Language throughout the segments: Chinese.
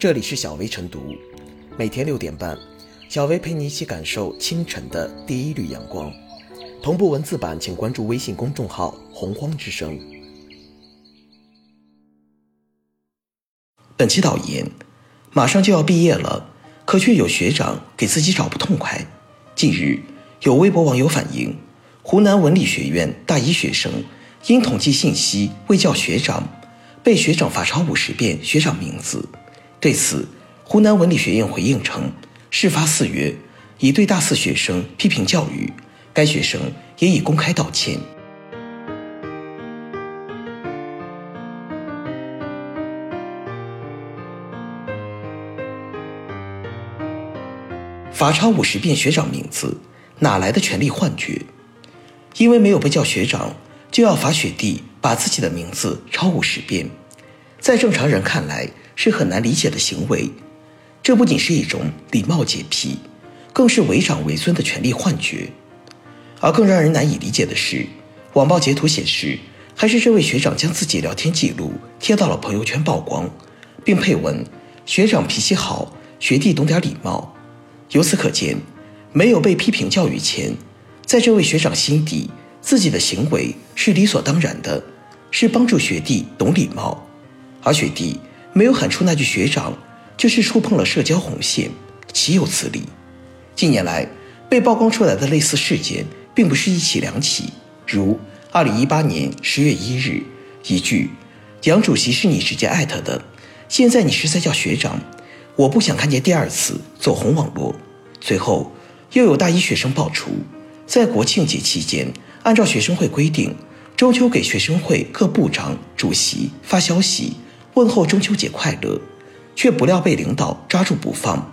这里是小薇晨读，每天六点半，小薇陪你一起感受清晨的第一缕阳光。同步文字版，请关注微信公众号“洪荒之声”。本期导言：马上就要毕业了，可却有学长给自己找不痛快。近日，有微博网友反映，湖南文理学院大一学生因统计信息未叫学长，被学长罚抄五十遍学长名字。对此，湖南文理学院回应称，事发四月已对大四学生批评教育，该学生也已公开道歉。罚抄五十遍学长名字，哪来的权力幻觉？因为没有被叫学长，就要罚学弟把自己的名字抄五十遍，在正常人看来。是很难理解的行为，这不仅是一种礼貌洁癖，更是为长为尊的权力幻觉。而更让人难以理解的是，网曝截图显示，还是这位学长将自己聊天记录贴到了朋友圈曝光，并配文：“学长脾气好，学弟懂点礼貌。”由此可见，没有被批评教育前，在这位学长心底，自己的行为是理所当然的，是帮助学弟懂礼貌，而学弟。没有喊出那句“学长”，就是触碰了社交红线，岂有此理？近年来被曝光出来的类似事件，并不是一起两起。如二零一八年十月一日，一句“杨主席是你直接艾特的，现在你是在叫学长，我不想看见第二次”走红网络。随后又有大一学生爆出，在国庆节期间，按照学生会规定，中秋给学生会各部长、主席发消息。问候中秋节快乐，却不料被领导抓住不放。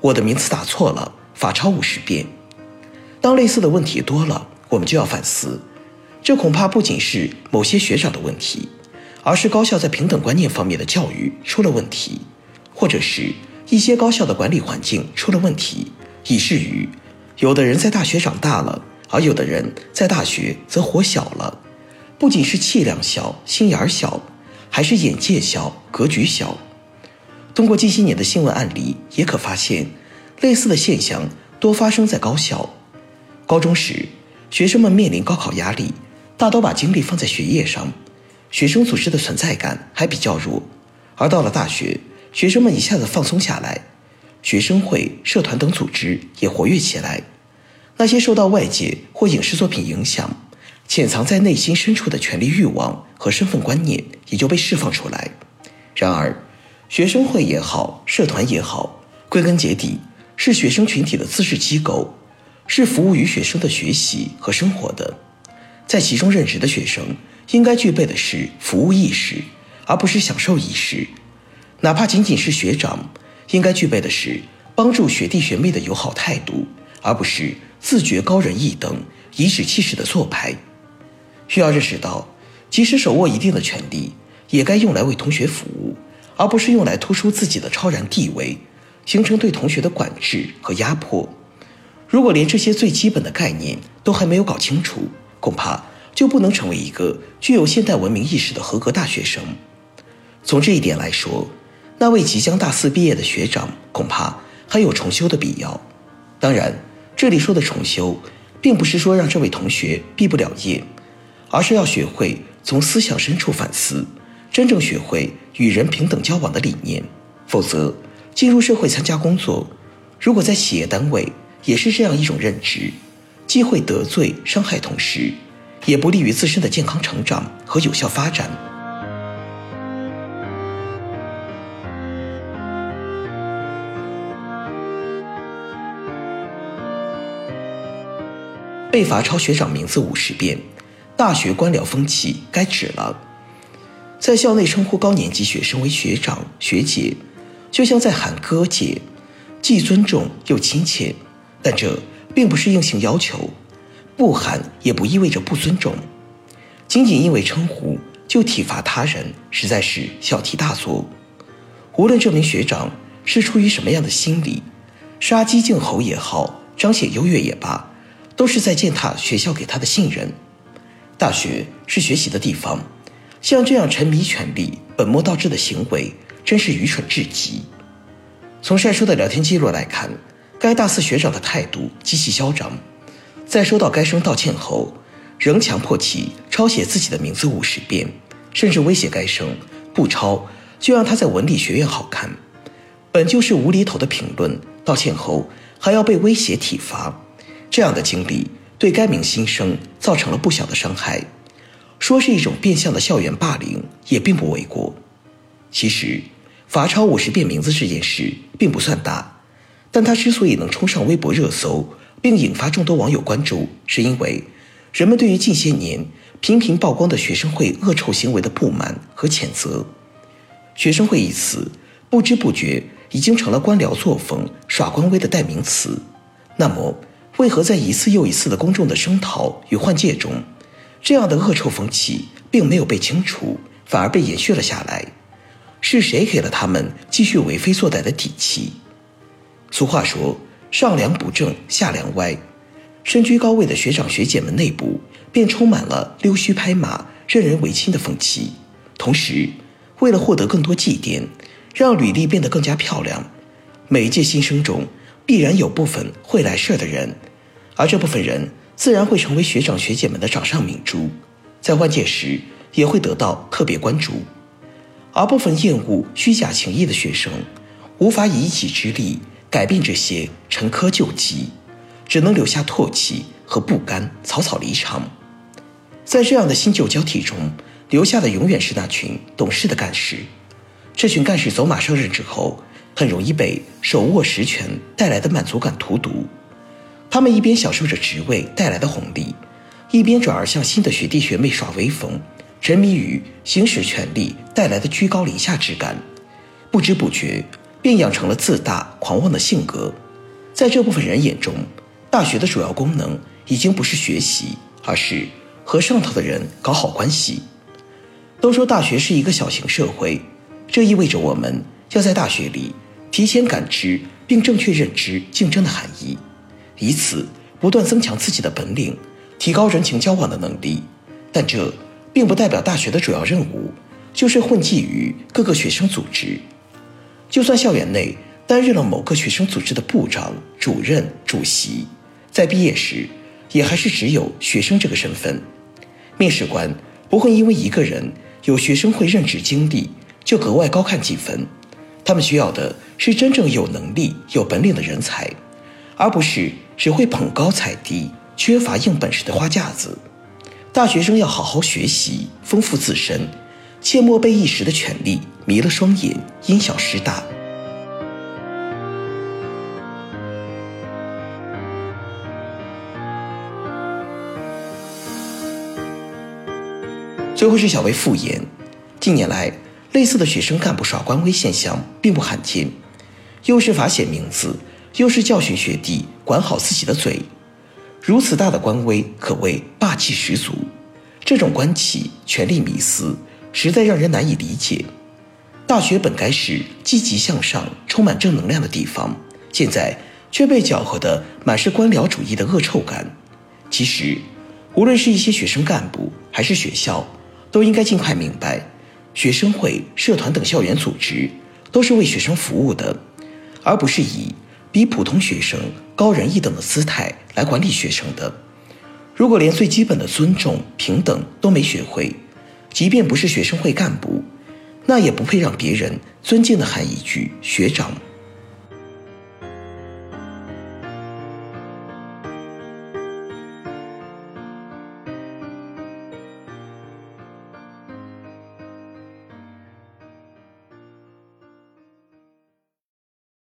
我的名字打错了，罚抄五十遍。当类似的问题多了，我们就要反思，这恐怕不仅是某些学长的问题，而是高校在平等观念方面的教育出了问题，或者是一些高校的管理环境出了问题，以至于有的人在大学长大了，而有的人在大学则活小了。不仅是气量小，心眼儿小。还是眼界小、格局小。通过近些年的新闻案例，也可发现，类似的现象多发生在高校。高中时，学生们面临高考压力，大都把精力放在学业上，学生组织的存在感还比较弱。而到了大学，学生们一下子放松下来，学生会、社团等组织也活跃起来。那些受到外界或影视作品影响。潜藏在内心深处的权力欲望和身份观念也就被释放出来。然而，学生会也好，社团也好，归根结底是学生群体的自治机构，是服务于学生的学习和生活的。在其中任职的学生应该具备的是服务意识，而不是享受意识。哪怕仅仅是学长，应该具备的是帮助学弟学妹的友好态度，而不是自觉高人一等、颐指气使的做派。需要认识到，即使手握一定的权利，也该用来为同学服务，而不是用来突出自己的超然地位，形成对同学的管制和压迫。如果连这些最基本的概念都还没有搞清楚，恐怕就不能成为一个具有现代文明意识的合格大学生。从这一点来说，那位即将大四毕业的学长，恐怕还有重修的必要。当然，这里说的重修，并不是说让这位同学毕不了业。而是要学会从思想深处反思，真正学会与人平等交往的理念。否则，进入社会参加工作，如果在企业单位也是这样一种认知，既会得罪伤害同事，也不利于自身的健康成长和有效发展。被罚抄学长名字五十遍。大学官僚风气该止了，在校内称呼高年级学生为学长学姐，就像在喊哥姐，既尊重又亲切。但这并不是硬性要求，不喊也不意味着不尊重。仅仅因为称呼就体罚他人，实在是小题大做。无论这名学长是出于什么样的心理，杀鸡儆猴也好，彰显优越也罢，都是在践踏学校给他的信任。大学是学习的地方，像这样沉迷权力、本末倒置的行为，真是愚蠢至极。从晒出的聊天记录来看，该大四学长的态度极其嚣张，在收到该生道歉后，仍强迫其抄写自己的名字五十遍，甚至威胁该生不抄就让他在文理学院好看。本就是无厘头的评论，道歉后还要被威胁体罚，这样的经历对该名新生造成了不小的伤害。说是一种变相的校园霸凌，也并不为过。其实。罚抄五十遍名字这件事并不算大，但他之所以能冲上微博热搜，并引发众多网友关注，是因为人们对于近些年频频曝光的学生会恶臭行为的不满和谴责。学生会一词不知不觉已经成了官僚作风、耍官威的代名词。那么，为何在一次又一次的公众的声讨与换届中，这样的恶臭风气并没有被清除，反而被延续了下来？是谁给了他们继续为非作歹的底气？俗话说“上梁不正下梁歪”，身居高位的学长学姐们内部便充满了溜须拍马、任人唯亲的风气。同时，为了获得更多绩点，让履历变得更加漂亮，每一届新生中必然有部分会来事儿的人，而这部分人自然会成为学长学姐们的掌上明珠，在换届时也会得到特别关注。而部分厌恶虚假情谊的学生，无法以一己之力改变这些陈疴旧疾，只能留下唾弃和不甘，草草离场。在这样的新旧交替中，留下的永远是那群懂事的干事。这群干事走马上任之后，很容易被手握实权带来的满足感荼毒。他们一边享受着职位带来的红利，一边转而向新的学弟学妹耍威风。沉迷于行使权力带来的居高临下之感，不知不觉便养成了自大狂妄的性格。在这部分人眼中，大学的主要功能已经不是学习，而是和上头的人搞好关系。都说大学是一个小型社会，这意味着我们要在大学里提前感知并正确认知竞争的含义，以此不断增强自己的本领，提高人情交往的能力。但这。并不代表大学的主要任务就是混迹于各个学生组织。就算校园内担任了某个学生组织的部长、主任、主席，在毕业时也还是只有学生这个身份。面试官不会因为一个人有学生会任职经历就格外高看几分，他们需要的是真正有能力、有本领的人才，而不是只会捧高踩低、缺乏硬本事的花架子。大学生要好好学习，丰富自身，切莫被一时的权力迷了双眼，因小失大。最后是小薇复言，近年来类似的学生干部耍官威现象并不罕见，又是罚写名字，又是教训学弟管好自己的嘴。如此大的官威，可谓霸气十足。这种官气、权力迷思，实在让人难以理解。大学本该是积极向上、充满正能量的地方，现在却被搅和的满是官僚主义的恶臭感。其实，无论是一些学生干部，还是学校，都应该尽快明白，学生会、社团等校园组织都是为学生服务的，而不是以比普通学生高人一等的姿态来管理学生的。如果连最基本的尊重、平等都没学会，即便不是学生会干部，那也不配让别人尊敬的喊一句学长。